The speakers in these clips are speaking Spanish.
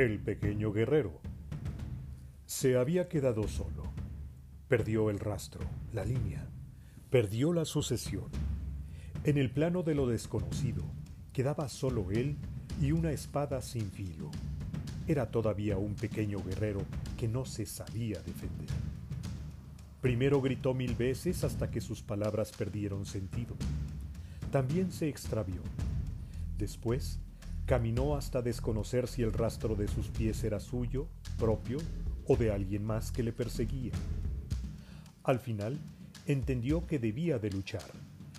El pequeño guerrero. Se había quedado solo. Perdió el rastro, la línea. Perdió la sucesión. En el plano de lo desconocido, quedaba solo él y una espada sin filo. Era todavía un pequeño guerrero que no se sabía defender. Primero gritó mil veces hasta que sus palabras perdieron sentido. También se extravió. Después caminó hasta desconocer si el rastro de sus pies era suyo, propio o de alguien más que le perseguía. Al final, entendió que debía de luchar,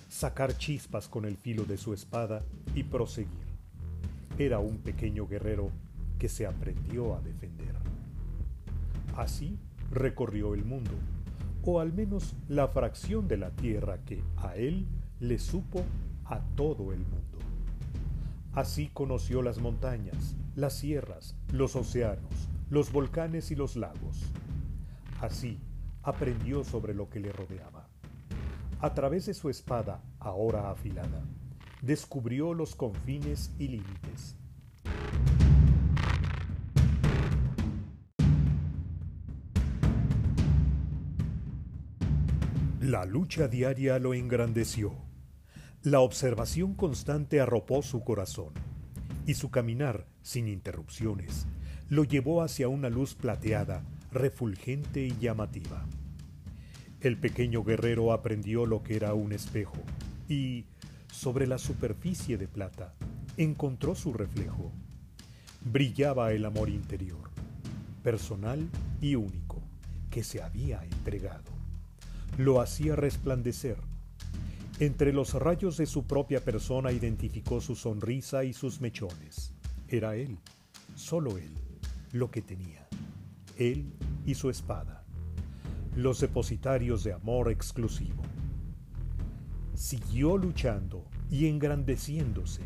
sacar chispas con el filo de su espada y proseguir. Era un pequeño guerrero que se aprendió a defender. Así recorrió el mundo, o al menos la fracción de la tierra que a él le supo a todo el mundo. Así conoció las montañas, las sierras, los océanos, los volcanes y los lagos. Así aprendió sobre lo que le rodeaba. A través de su espada, ahora afilada, descubrió los confines y límites. La lucha diaria lo engrandeció. La observación constante arropó su corazón, y su caminar, sin interrupciones, lo llevó hacia una luz plateada, refulgente y llamativa. El pequeño guerrero aprendió lo que era un espejo, y, sobre la superficie de plata, encontró su reflejo. Brillaba el amor interior, personal y único, que se había entregado lo hacía resplandecer. Entre los rayos de su propia persona identificó su sonrisa y sus mechones. Era él, solo él, lo que tenía. Él y su espada. Los depositarios de amor exclusivo. Siguió luchando y engrandeciéndose.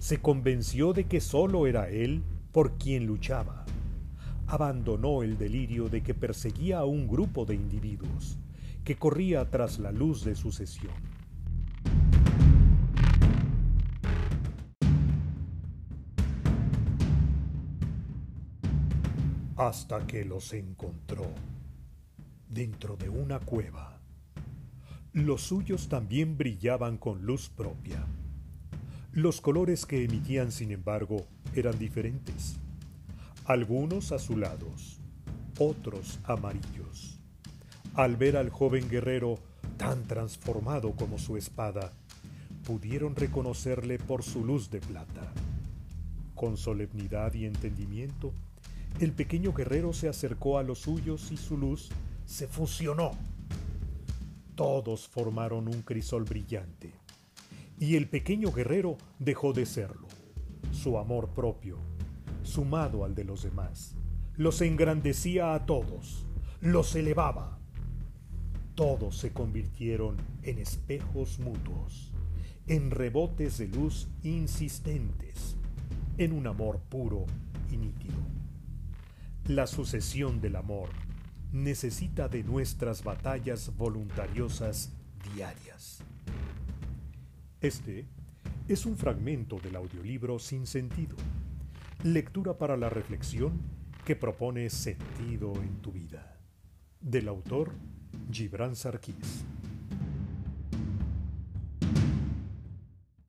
Se convenció de que solo era él por quien luchaba. Abandonó el delirio de que perseguía a un grupo de individuos que corría tras la luz de sucesión. Hasta que los encontró dentro de una cueva. Los suyos también brillaban con luz propia. Los colores que emitían, sin embargo, eran diferentes. Algunos azulados, otros amarillos. Al ver al joven guerrero tan transformado como su espada, pudieron reconocerle por su luz de plata. Con solemnidad y entendimiento, el pequeño guerrero se acercó a los suyos y su luz se fusionó. Todos formaron un crisol brillante, y el pequeño guerrero dejó de serlo. Su amor propio, sumado al de los demás, los engrandecía a todos, los elevaba todos se convirtieron en espejos mutuos, en rebotes de luz insistentes, en un amor puro y nítido. La sucesión del amor necesita de nuestras batallas voluntariosas diarias. Este es un fragmento del audiolibro Sin Sentido, lectura para la reflexión que propone sentido en tu vida, del autor Gibran Sarkis.